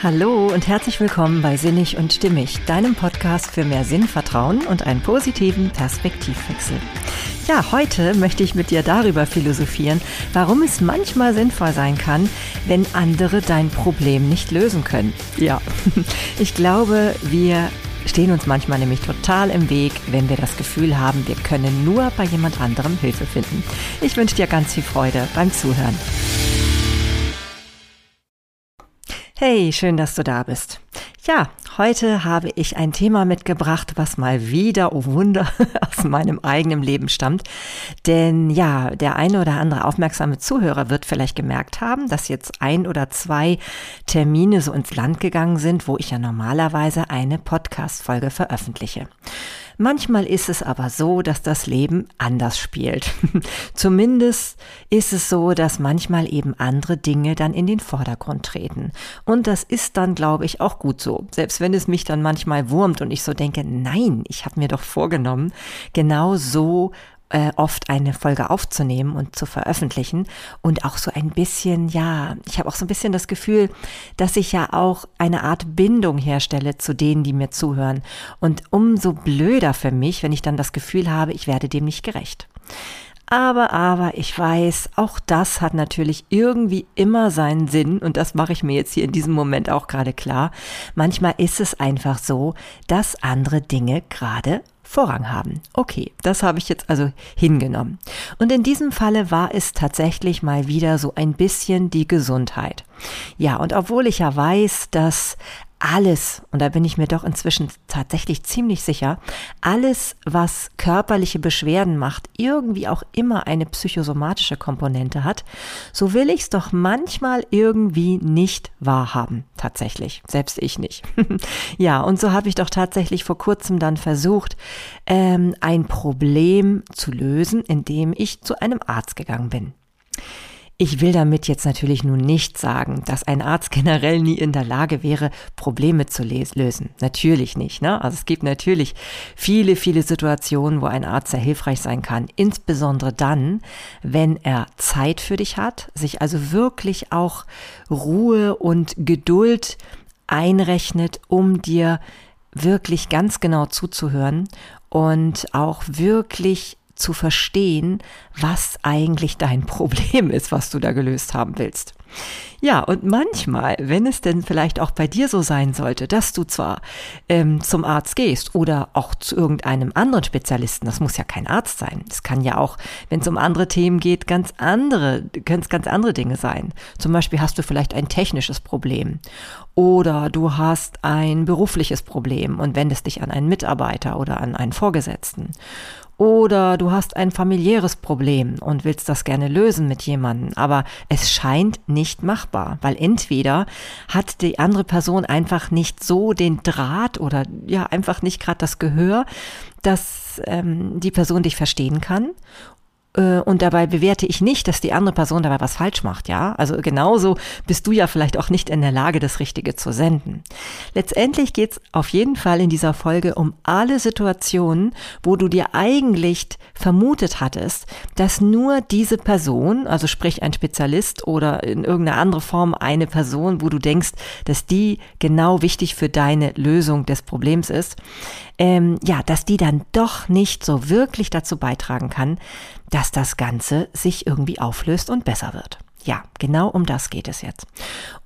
Hallo und herzlich willkommen bei Sinnig und Stimmig, deinem Podcast für mehr Sinn, Vertrauen und einen positiven Perspektivwechsel. Ja, heute möchte ich mit dir darüber philosophieren, warum es manchmal sinnvoll sein kann, wenn andere dein Problem nicht lösen können. Ja, ich glaube, wir stehen uns manchmal nämlich total im Weg, wenn wir das Gefühl haben, wir können nur bei jemand anderem Hilfe finden. Ich wünsche dir ganz viel Freude beim Zuhören. Hey, schön, dass du da bist. Ja, heute habe ich ein Thema mitgebracht, was mal wieder, oh Wunder, aus meinem eigenen Leben stammt. Denn ja, der eine oder andere aufmerksame Zuhörer wird vielleicht gemerkt haben, dass jetzt ein oder zwei Termine so ins Land gegangen sind, wo ich ja normalerweise eine Podcast-Folge veröffentliche. Manchmal ist es aber so, dass das Leben anders spielt. Zumindest ist es so, dass manchmal eben andere Dinge dann in den Vordergrund treten. Und das ist dann, glaube ich, auch gut so. Selbst wenn es mich dann manchmal wurmt und ich so denke, nein, ich habe mir doch vorgenommen, genau so äh, oft eine Folge aufzunehmen und zu veröffentlichen und auch so ein bisschen, ja, ich habe auch so ein bisschen das Gefühl, dass ich ja auch eine Art Bindung herstelle zu denen, die mir zuhören. Und umso blöder für mich, wenn ich dann das Gefühl habe, ich werde dem nicht gerecht. Aber, aber, ich weiß, auch das hat natürlich irgendwie immer seinen Sinn und das mache ich mir jetzt hier in diesem Moment auch gerade klar. Manchmal ist es einfach so, dass andere Dinge gerade Vorrang haben. Okay, das habe ich jetzt also hingenommen. Und in diesem Falle war es tatsächlich mal wieder so ein bisschen die Gesundheit. Ja, und obwohl ich ja weiß, dass alles, und da bin ich mir doch inzwischen tatsächlich ziemlich sicher, alles, was körperliche Beschwerden macht, irgendwie auch immer eine psychosomatische Komponente hat, so will ich es doch manchmal irgendwie nicht wahrhaben. Tatsächlich. Selbst ich nicht. ja, und so habe ich doch tatsächlich vor kurzem dann versucht, ähm, ein Problem zu lösen, indem ich zu einem Arzt gegangen bin. Ich will damit jetzt natürlich nun nicht sagen, dass ein Arzt generell nie in der Lage wäre, Probleme zu lösen. Natürlich nicht. Ne? Also es gibt natürlich viele, viele Situationen, wo ein Arzt sehr hilfreich sein kann. Insbesondere dann, wenn er Zeit für dich hat, sich also wirklich auch Ruhe und Geduld einrechnet, um dir wirklich ganz genau zuzuhören und auch wirklich zu verstehen, was eigentlich dein Problem ist, was du da gelöst haben willst. Ja, und manchmal, wenn es denn vielleicht auch bei dir so sein sollte, dass du zwar ähm, zum Arzt gehst oder auch zu irgendeinem anderen Spezialisten, das muss ja kein Arzt sein. Es kann ja auch, wenn es um andere Themen geht, ganz andere, können es ganz andere Dinge sein. Zum Beispiel hast du vielleicht ein technisches Problem oder du hast ein berufliches Problem und wendest dich an einen Mitarbeiter oder an einen Vorgesetzten oder du hast ein familiäres Problem und willst das gerne lösen mit jemandem, aber es scheint nicht machbar, weil entweder hat die andere Person einfach nicht so den Draht oder ja einfach nicht gerade das Gehör, dass ähm, die Person dich verstehen kann und dabei bewerte ich nicht, dass die andere Person dabei was falsch macht, ja. Also genauso bist du ja vielleicht auch nicht in der Lage, das Richtige zu senden. Letztendlich geht's auf jeden Fall in dieser Folge um alle Situationen, wo du dir eigentlich vermutet hattest, dass nur diese Person, also sprich ein Spezialist oder in irgendeiner andere Form eine Person, wo du denkst, dass die genau wichtig für deine Lösung des Problems ist, ähm, ja, dass die dann doch nicht so wirklich dazu beitragen kann, dass das Ganze sich irgendwie auflöst und besser wird. Ja, genau um das geht es jetzt.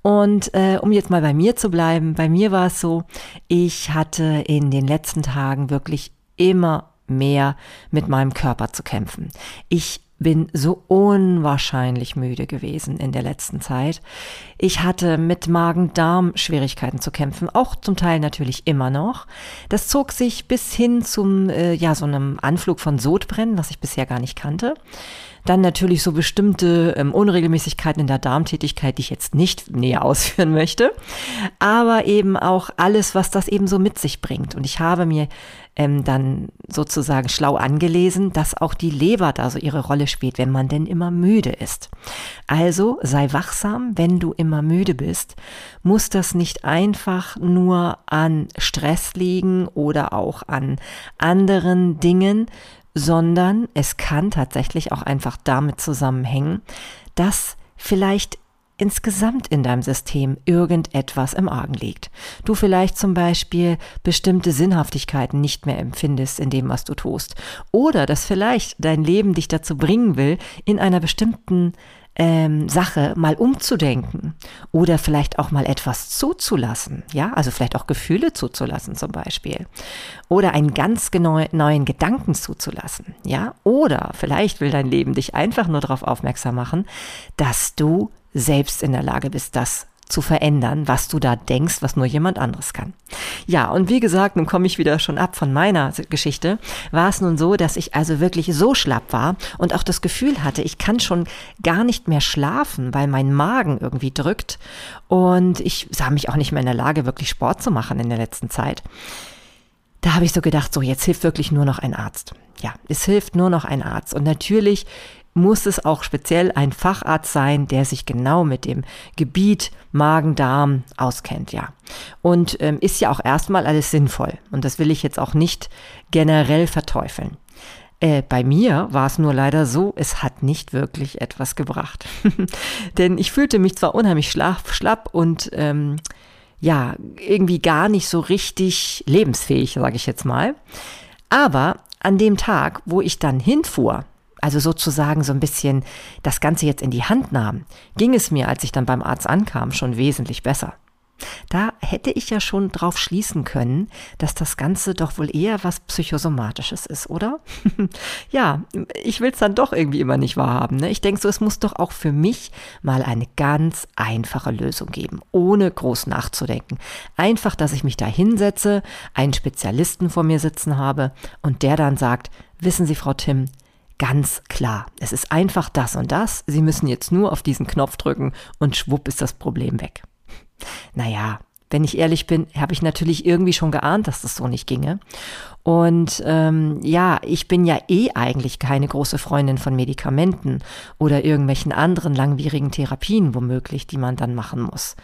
Und äh, um jetzt mal bei mir zu bleiben, bei mir war es so, ich hatte in den letzten Tagen wirklich immer mehr mit meinem Körper zu kämpfen. Ich bin so unwahrscheinlich müde gewesen in der letzten Zeit. Ich hatte mit Magen-Darm-Schwierigkeiten zu kämpfen, auch zum Teil natürlich immer noch. Das zog sich bis hin zum, äh, ja, so einem Anflug von Sodbrennen, was ich bisher gar nicht kannte. Dann natürlich so bestimmte ähm, Unregelmäßigkeiten in der Darmtätigkeit, die ich jetzt nicht näher ausführen möchte. Aber eben auch alles, was das eben so mit sich bringt. Und ich habe mir ähm, dann sozusagen schlau angelesen, dass auch die Leber da so ihre Rolle spielt, wenn man denn immer müde ist. Also sei wachsam, wenn du immer müde bist. Muss das nicht einfach nur an Stress liegen oder auch an anderen Dingen, sondern es kann tatsächlich auch einfach damit zusammenhängen, dass vielleicht insgesamt in deinem System irgendetwas im Argen liegt. Du vielleicht zum Beispiel bestimmte Sinnhaftigkeiten nicht mehr empfindest in dem, was du tust. Oder dass vielleicht dein Leben dich dazu bringen will, in einer bestimmten ähm, Sache mal umzudenken oder vielleicht auch mal etwas zuzulassen, ja, also vielleicht auch Gefühle zuzulassen zum Beispiel oder einen ganz genau, neuen Gedanken zuzulassen, ja, oder vielleicht will dein Leben dich einfach nur darauf aufmerksam machen, dass du selbst in der Lage bist, das zu verändern, was du da denkst, was nur jemand anderes kann. Ja, und wie gesagt, nun komme ich wieder schon ab von meiner Geschichte, war es nun so, dass ich also wirklich so schlapp war und auch das Gefühl hatte, ich kann schon gar nicht mehr schlafen, weil mein Magen irgendwie drückt und ich sah mich auch nicht mehr in der Lage, wirklich Sport zu machen in der letzten Zeit. Da habe ich so gedacht, so jetzt hilft wirklich nur noch ein Arzt. Ja, es hilft nur noch ein Arzt. Und natürlich muss es auch speziell ein Facharzt sein, der sich genau mit dem Gebiet Magen-Darm auskennt, ja. Und ähm, ist ja auch erstmal alles sinnvoll. Und das will ich jetzt auch nicht generell verteufeln. Äh, bei mir war es nur leider so, es hat nicht wirklich etwas gebracht. Denn ich fühlte mich zwar unheimlich schlapp, schlapp und ähm, ja, irgendwie gar nicht so richtig lebensfähig, sage ich jetzt mal. Aber an dem Tag, wo ich dann hinfuhr, also sozusagen so ein bisschen das Ganze jetzt in die Hand nahm, ging es mir, als ich dann beim Arzt ankam, schon wesentlich besser. Da hätte ich ja schon drauf schließen können, dass das Ganze doch wohl eher was Psychosomatisches ist, oder? ja, ich will es dann doch irgendwie immer nicht wahrhaben. Ne? Ich denke so, es muss doch auch für mich mal eine ganz einfache Lösung geben, ohne groß nachzudenken. Einfach, dass ich mich da hinsetze, einen Spezialisten vor mir sitzen habe und der dann sagt, wissen Sie, Frau Tim, ganz klar. Es ist einfach das und das. Sie müssen jetzt nur auf diesen Knopf drücken und schwupp ist das Problem weg. Naja, wenn ich ehrlich bin, habe ich natürlich irgendwie schon geahnt, dass das so nicht ginge. Und ähm, ja, ich bin ja eh eigentlich keine große Freundin von Medikamenten oder irgendwelchen anderen langwierigen Therapien womöglich, die man dann machen muss.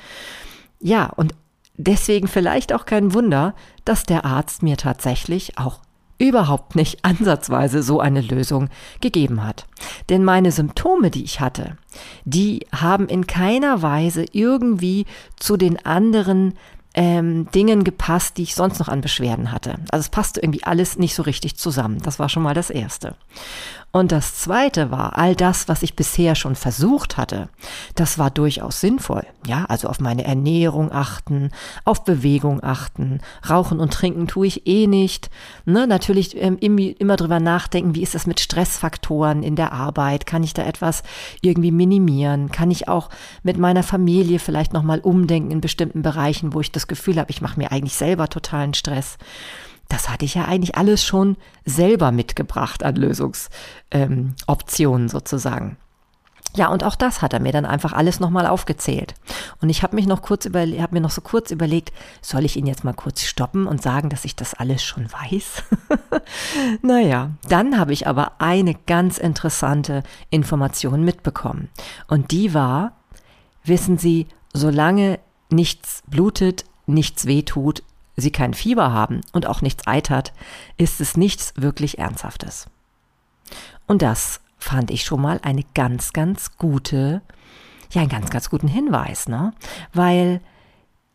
Ja, und deswegen vielleicht auch kein Wunder, dass der Arzt mir tatsächlich auch überhaupt nicht ansatzweise so eine Lösung gegeben hat. Denn meine Symptome, die ich hatte, die haben in keiner Weise irgendwie zu den anderen ähm, Dingen gepasst, die ich sonst noch an Beschwerden hatte. Also es passte irgendwie alles nicht so richtig zusammen. Das war schon mal das Erste. Und das Zweite war, all das, was ich bisher schon versucht hatte, das war durchaus sinnvoll. Ja, also auf meine Ernährung achten, auf Bewegung achten, Rauchen und Trinken tue ich eh nicht. Ne, natürlich ähm, immer drüber nachdenken, wie ist das mit Stressfaktoren in der Arbeit? Kann ich da etwas irgendwie minimieren? Kann ich auch mit meiner Familie vielleicht nochmal umdenken in bestimmten Bereichen, wo ich das Gefühl habe, ich mache mir eigentlich selber totalen Stress? das hatte ich ja eigentlich alles schon selber mitgebracht an Lösungsoptionen ähm, sozusagen. Ja, und auch das hat er mir dann einfach alles nochmal aufgezählt. Und ich habe mich noch kurz über, habe mir noch so kurz überlegt, soll ich ihn jetzt mal kurz stoppen und sagen, dass ich das alles schon weiß? naja, dann habe ich aber eine ganz interessante Information mitbekommen. Und die war, wissen Sie, solange nichts blutet, nichts wehtut, sie kein Fieber haben und auch nichts eitert, ist es nichts wirklich Ernsthaftes. Und das fand ich schon mal eine ganz, ganz gute, ja, einen ganz, ganz guten Hinweis, ne? Weil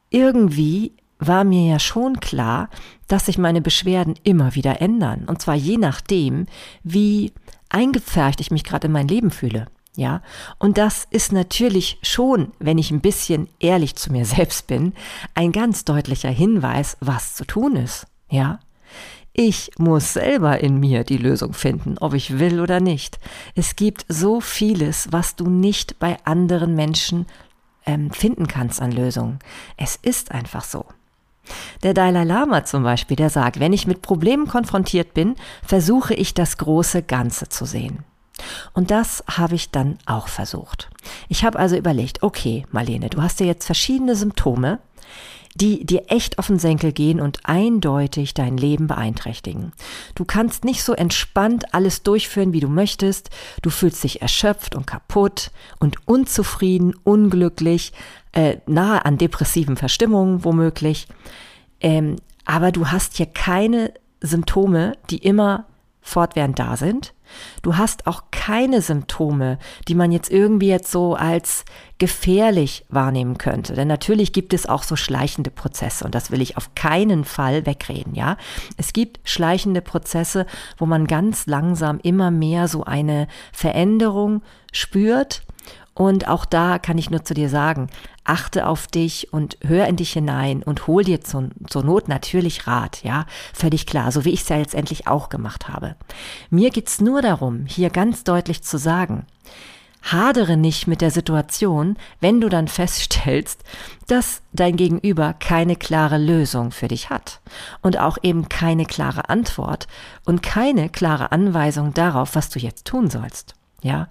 irgendwie war mir ja schon klar, dass sich meine Beschwerden immer wieder ändern. Und zwar je nachdem, wie eingepfercht ich mich gerade in mein Leben fühle. Ja, und das ist natürlich schon, wenn ich ein bisschen ehrlich zu mir selbst bin, ein ganz deutlicher Hinweis, was zu tun ist. Ja, ich muss selber in mir die Lösung finden, ob ich will oder nicht. Es gibt so vieles, was du nicht bei anderen Menschen ähm, finden kannst an Lösungen. Es ist einfach so. Der Dalai Lama zum Beispiel, der sagt, wenn ich mit Problemen konfrontiert bin, versuche ich das große Ganze zu sehen. Und das habe ich dann auch versucht. Ich habe also überlegt, okay, Marlene, du hast ja jetzt verschiedene Symptome, die dir echt auf den Senkel gehen und eindeutig dein Leben beeinträchtigen. Du kannst nicht so entspannt alles durchführen, wie du möchtest. Du fühlst dich erschöpft und kaputt und unzufrieden, unglücklich, äh, nahe an depressiven Verstimmungen womöglich. Ähm, aber du hast hier keine Symptome, die immer fortwährend da sind Du hast auch keine Symptome, die man jetzt irgendwie jetzt so als gefährlich wahrnehmen könnte. Denn natürlich gibt es auch so schleichende Prozesse und das will ich auf keinen Fall wegreden, ja. Es gibt schleichende Prozesse, wo man ganz langsam immer mehr so eine Veränderung spürt und auch da kann ich nur zu dir sagen, achte auf dich und hör in dich hinein und hol dir zur, zur Not natürlich Rat, ja, völlig klar, so wie ich es ja letztendlich auch gemacht habe. Mir geht's nur darum, hier ganz deutlich zu sagen, hadere nicht mit der Situation, wenn du dann feststellst, dass dein Gegenüber keine klare Lösung für dich hat und auch eben keine klare Antwort und keine klare Anweisung darauf, was du jetzt tun sollst. Ja,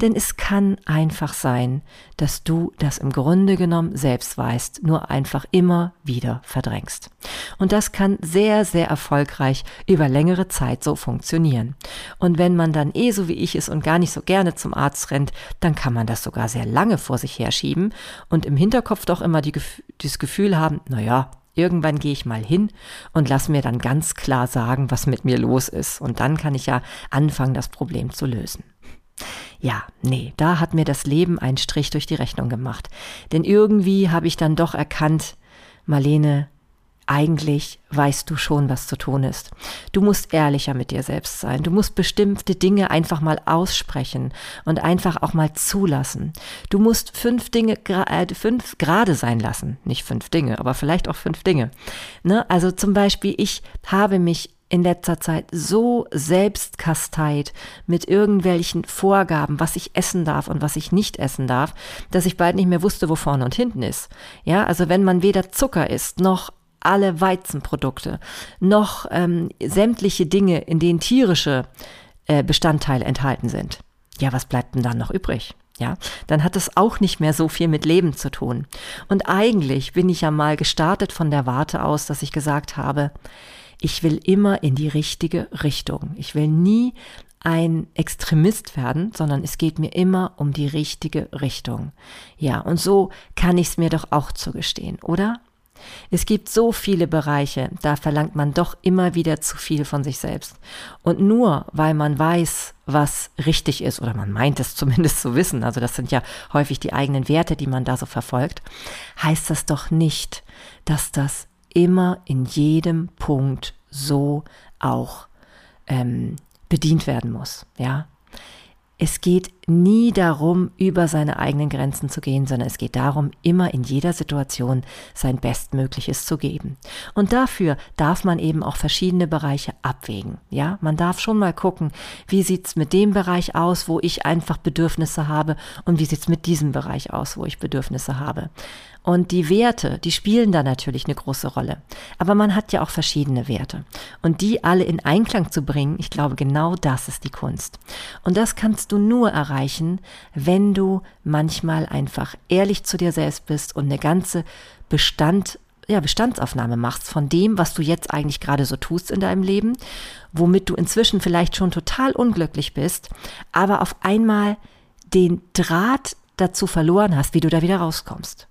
denn es kann einfach sein, dass du das im Grunde genommen selbst weißt, nur einfach immer wieder verdrängst. Und das kann sehr, sehr erfolgreich über längere Zeit so funktionieren. Und wenn man dann eh so wie ich ist und gar nicht so gerne zum Arzt rennt, dann kann man das sogar sehr lange vor sich herschieben und im Hinterkopf doch immer die, das Gefühl haben, na ja, Irgendwann gehe ich mal hin und lass mir dann ganz klar sagen, was mit mir los ist. Und dann kann ich ja anfangen, das Problem zu lösen. Ja, nee, da hat mir das Leben einen Strich durch die Rechnung gemacht. Denn irgendwie habe ich dann doch erkannt, Marlene, eigentlich weißt du schon, was zu tun ist. Du musst ehrlicher mit dir selbst sein. Du musst bestimmte Dinge einfach mal aussprechen und einfach auch mal zulassen. Du musst fünf Dinge, äh, fünf gerade sein lassen. Nicht fünf Dinge, aber vielleicht auch fünf Dinge. Ne? Also zum Beispiel, ich habe mich in letzter Zeit so selbstkasteit mit irgendwelchen Vorgaben, was ich essen darf und was ich nicht essen darf, dass ich bald nicht mehr wusste, wo vorne und hinten ist. Ja, also wenn man weder Zucker isst, noch alle Weizenprodukte, noch ähm, sämtliche Dinge, in denen tierische äh, Bestandteile enthalten sind. Ja, was bleibt denn dann noch übrig? Ja, dann hat es auch nicht mehr so viel mit Leben zu tun. Und eigentlich bin ich ja mal gestartet von der Warte aus, dass ich gesagt habe, ich will immer in die richtige Richtung. Ich will nie ein Extremist werden, sondern es geht mir immer um die richtige Richtung. Ja, und so kann ich es mir doch auch zugestehen, oder? Es gibt so viele Bereiche, da verlangt man doch immer wieder zu viel von sich selbst. Und nur weil man weiß, was richtig ist, oder man meint es zumindest zu wissen, also das sind ja häufig die eigenen Werte, die man da so verfolgt, heißt das doch nicht, dass das immer in jedem Punkt so auch ähm, bedient werden muss. Ja, es geht nie darum, über seine eigenen Grenzen zu gehen, sondern es geht darum, immer in jeder Situation sein Bestmögliches zu geben. Und dafür darf man eben auch verschiedene Bereiche abwägen. Ja, man darf schon mal gucken, wie sieht's mit dem Bereich aus, wo ich einfach Bedürfnisse habe und wie sieht's mit diesem Bereich aus, wo ich Bedürfnisse habe. Und die Werte, die spielen da natürlich eine große Rolle. Aber man hat ja auch verschiedene Werte. Und die alle in Einklang zu bringen, ich glaube, genau das ist die Kunst. Und das kannst du nur erreichen, wenn du manchmal einfach ehrlich zu dir selbst bist und eine ganze Bestand ja, Bestandsaufnahme machst von dem, was du jetzt eigentlich gerade so tust in deinem Leben, womit du inzwischen vielleicht schon total unglücklich bist, aber auf einmal den Draht dazu verloren hast, wie du da wieder rauskommst.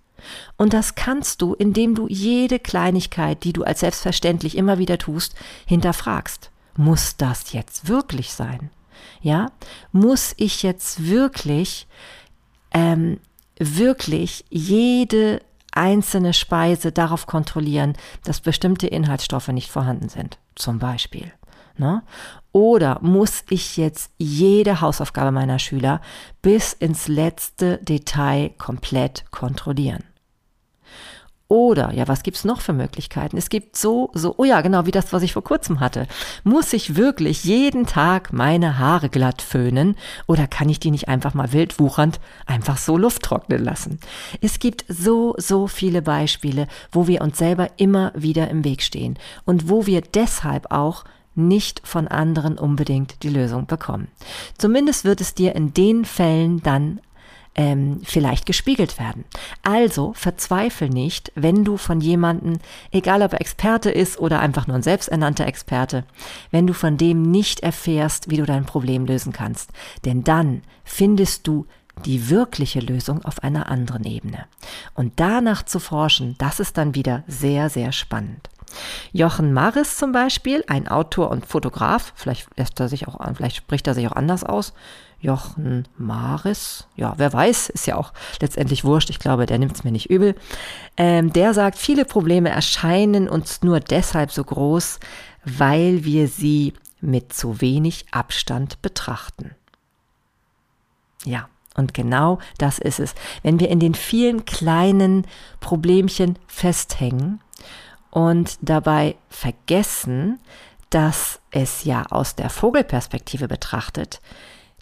Und das kannst du, indem du jede Kleinigkeit, die du als selbstverständlich immer wieder tust, hinterfragst. Muss das jetzt wirklich sein? Ja, muss ich jetzt wirklich, ähm, wirklich jede einzelne Speise darauf kontrollieren, dass bestimmte Inhaltsstoffe nicht vorhanden sind, zum Beispiel. Ne? Oder muss ich jetzt jede Hausaufgabe meiner Schüler bis ins letzte Detail komplett kontrollieren? Oder, ja, was gibt's noch für Möglichkeiten? Es gibt so, so, oh ja, genau wie das, was ich vor kurzem hatte. Muss ich wirklich jeden Tag meine Haare glatt föhnen oder kann ich die nicht einfach mal wildwuchernd einfach so Luft trocknen lassen? Es gibt so, so viele Beispiele, wo wir uns selber immer wieder im Weg stehen und wo wir deshalb auch nicht von anderen unbedingt die Lösung bekommen. Zumindest wird es dir in den Fällen dann ähm, vielleicht gespiegelt werden. Also verzweifel nicht, wenn du von jemanden, egal ob er Experte ist oder einfach nur ein selbsternannter Experte, wenn du von dem nicht erfährst, wie du dein Problem lösen kannst. Denn dann findest du die wirkliche Lösung auf einer anderen Ebene. Und danach zu forschen, das ist dann wieder sehr, sehr spannend. Jochen Maris zum Beispiel, ein Autor und Fotograf, vielleicht lässt er sich auch, vielleicht spricht er sich auch anders aus. Jochen Maris, ja, wer weiß, ist ja auch letztendlich wurscht. Ich glaube, der nimmt es mir nicht übel. Ähm, der sagt, viele Probleme erscheinen uns nur deshalb so groß, weil wir sie mit zu wenig Abstand betrachten. Ja, und genau das ist es. Wenn wir in den vielen kleinen Problemchen festhängen und dabei vergessen, dass es ja aus der Vogelperspektive betrachtet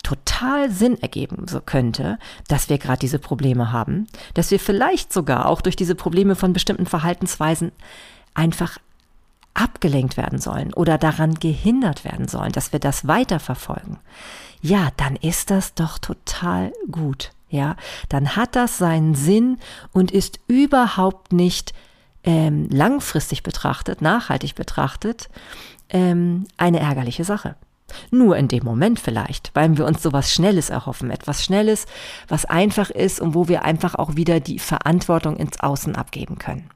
total Sinn ergeben so könnte, dass wir gerade diese Probleme haben, dass wir vielleicht sogar auch durch diese Probleme von bestimmten Verhaltensweisen einfach abgelenkt werden sollen oder daran gehindert werden sollen, dass wir das weiterverfolgen, ja, dann ist das doch total gut. Ja, dann hat das seinen Sinn und ist überhaupt nicht ähm, langfristig betrachtet, nachhaltig betrachtet, ähm, eine ärgerliche Sache. Nur in dem Moment vielleicht, weil wir uns sowas Schnelles erhoffen, etwas Schnelles, was einfach ist und wo wir einfach auch wieder die Verantwortung ins Außen abgeben können.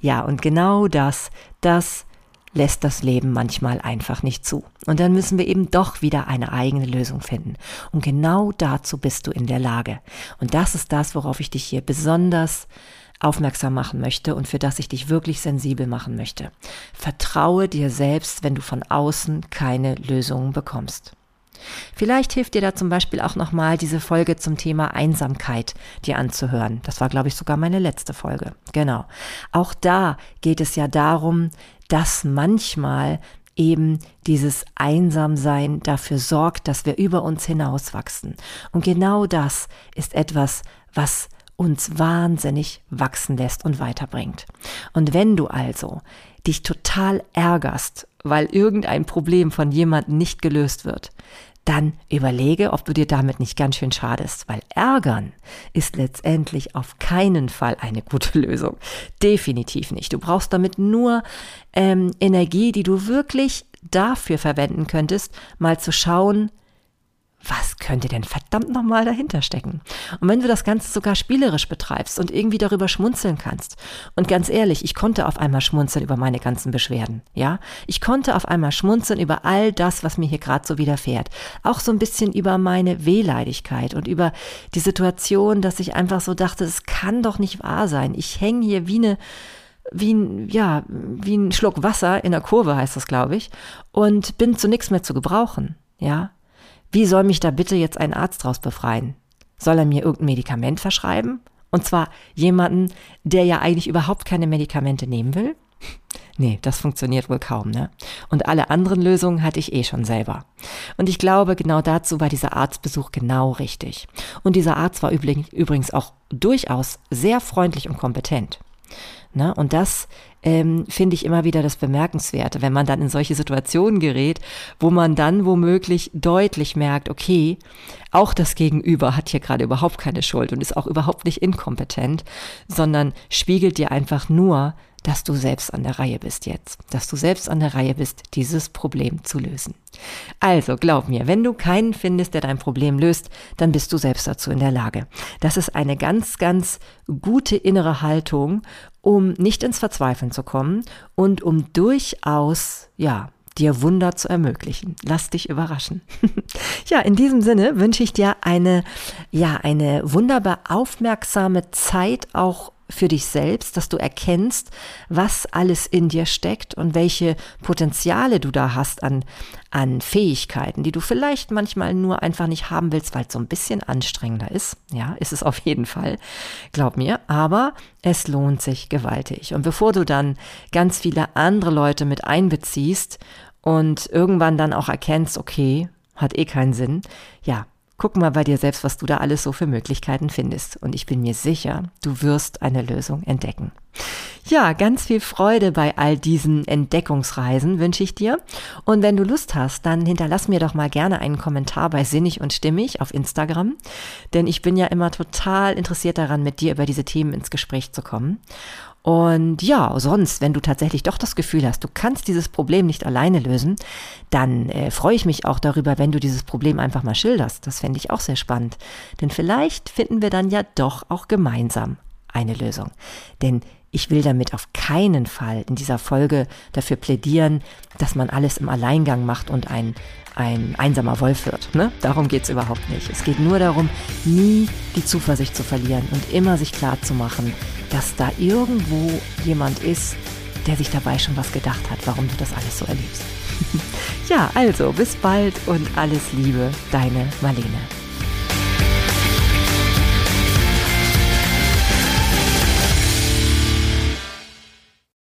Ja, und genau das, das lässt das Leben manchmal einfach nicht zu. Und dann müssen wir eben doch wieder eine eigene Lösung finden. Und genau dazu bist du in der Lage. Und das ist das, worauf ich dich hier besonders aufmerksam machen möchte und für das ich dich wirklich sensibel machen möchte. Vertraue dir selbst, wenn du von außen keine Lösungen bekommst. Vielleicht hilft dir da zum Beispiel auch nochmal diese Folge zum Thema Einsamkeit dir anzuhören. Das war, glaube ich, sogar meine letzte Folge. Genau. Auch da geht es ja darum, dass manchmal eben dieses Einsamsein dafür sorgt, dass wir über uns hinauswachsen. Und genau das ist etwas, was uns wahnsinnig wachsen lässt und weiterbringt. Und wenn du also dich total ärgerst, weil irgendein Problem von jemandem nicht gelöst wird, dann überlege, ob du dir damit nicht ganz schön schadest, weil ärgern ist letztendlich auf keinen Fall eine gute Lösung. Definitiv nicht. Du brauchst damit nur ähm, Energie, die du wirklich dafür verwenden könntest, mal zu schauen, was könnte denn verdammt nochmal dahinter stecken? Und wenn du das Ganze sogar spielerisch betreibst und irgendwie darüber schmunzeln kannst. Und ganz ehrlich, ich konnte auf einmal schmunzeln über meine ganzen Beschwerden, ja? Ich konnte auf einmal schmunzeln über all das, was mir hier gerade so widerfährt. Auch so ein bisschen über meine Wehleidigkeit und über die Situation, dass ich einfach so dachte, es kann doch nicht wahr sein. Ich hänge hier wie eine wie ein, ja, wie ein Schluck Wasser in der Kurve heißt das, glaube ich, und bin zu nichts mehr zu gebrauchen, ja. Wie soll mich da bitte jetzt ein Arzt draus befreien? Soll er mir irgendein Medikament verschreiben? Und zwar jemanden, der ja eigentlich überhaupt keine Medikamente nehmen will? Nee, das funktioniert wohl kaum, ne? Und alle anderen Lösungen hatte ich eh schon selber. Und ich glaube, genau dazu war dieser Arztbesuch genau richtig. Und dieser Arzt war übrigens auch durchaus sehr freundlich und kompetent. Ne? Und das ähm, finde ich immer wieder das Bemerkenswerte, wenn man dann in solche Situationen gerät, wo man dann womöglich deutlich merkt, okay, auch das Gegenüber hat hier gerade überhaupt keine Schuld und ist auch überhaupt nicht inkompetent, sondern spiegelt dir einfach nur, dass du selbst an der Reihe bist jetzt, dass du selbst an der Reihe bist, dieses Problem zu lösen. Also glaub mir, wenn du keinen findest, der dein Problem löst, dann bist du selbst dazu in der Lage. Das ist eine ganz, ganz gute innere Haltung, um nicht ins Verzweifeln zu kommen und um durchaus, ja, dir Wunder zu ermöglichen. Lass dich überraschen. ja, in diesem Sinne wünsche ich dir eine, ja, eine wunderbar aufmerksame Zeit auch für dich selbst, dass du erkennst, was alles in dir steckt und welche Potenziale du da hast an, an Fähigkeiten, die du vielleicht manchmal nur einfach nicht haben willst, weil es so ein bisschen anstrengender ist. Ja, ist es auf jeden Fall, glaub mir. Aber es lohnt sich gewaltig. Und bevor du dann ganz viele andere Leute mit einbeziehst und irgendwann dann auch erkennst, okay, hat eh keinen Sinn, ja, Guck mal bei dir selbst, was du da alles so für Möglichkeiten findest. Und ich bin mir sicher, du wirst eine Lösung entdecken. Ja, ganz viel Freude bei all diesen Entdeckungsreisen wünsche ich dir. Und wenn du Lust hast, dann hinterlass mir doch mal gerne einen Kommentar bei Sinnig und Stimmig auf Instagram. Denn ich bin ja immer total interessiert daran, mit dir über diese Themen ins Gespräch zu kommen. Und ja, sonst, wenn du tatsächlich doch das Gefühl hast, du kannst dieses Problem nicht alleine lösen, dann äh, freue ich mich auch darüber, wenn du dieses Problem einfach mal schilderst. Das fände ich auch sehr spannend. Denn vielleicht finden wir dann ja doch auch gemeinsam eine Lösung. Denn Ich will damit auf keinen Fall in dieser Folge dafür plädieren, dass man alles im Alleingang macht und ein, ein einsamer Wolf wird. Ne? Darum geht's überhaupt nicht. Es geht nur darum, nie die Zuversicht zu verlieren und immer sich klar zu machen, dass da irgendwo jemand ist, der sich dabei schon was gedacht hat, warum du das alles so erlebst. ja, also bis bald und alles Liebe, deine Marlene.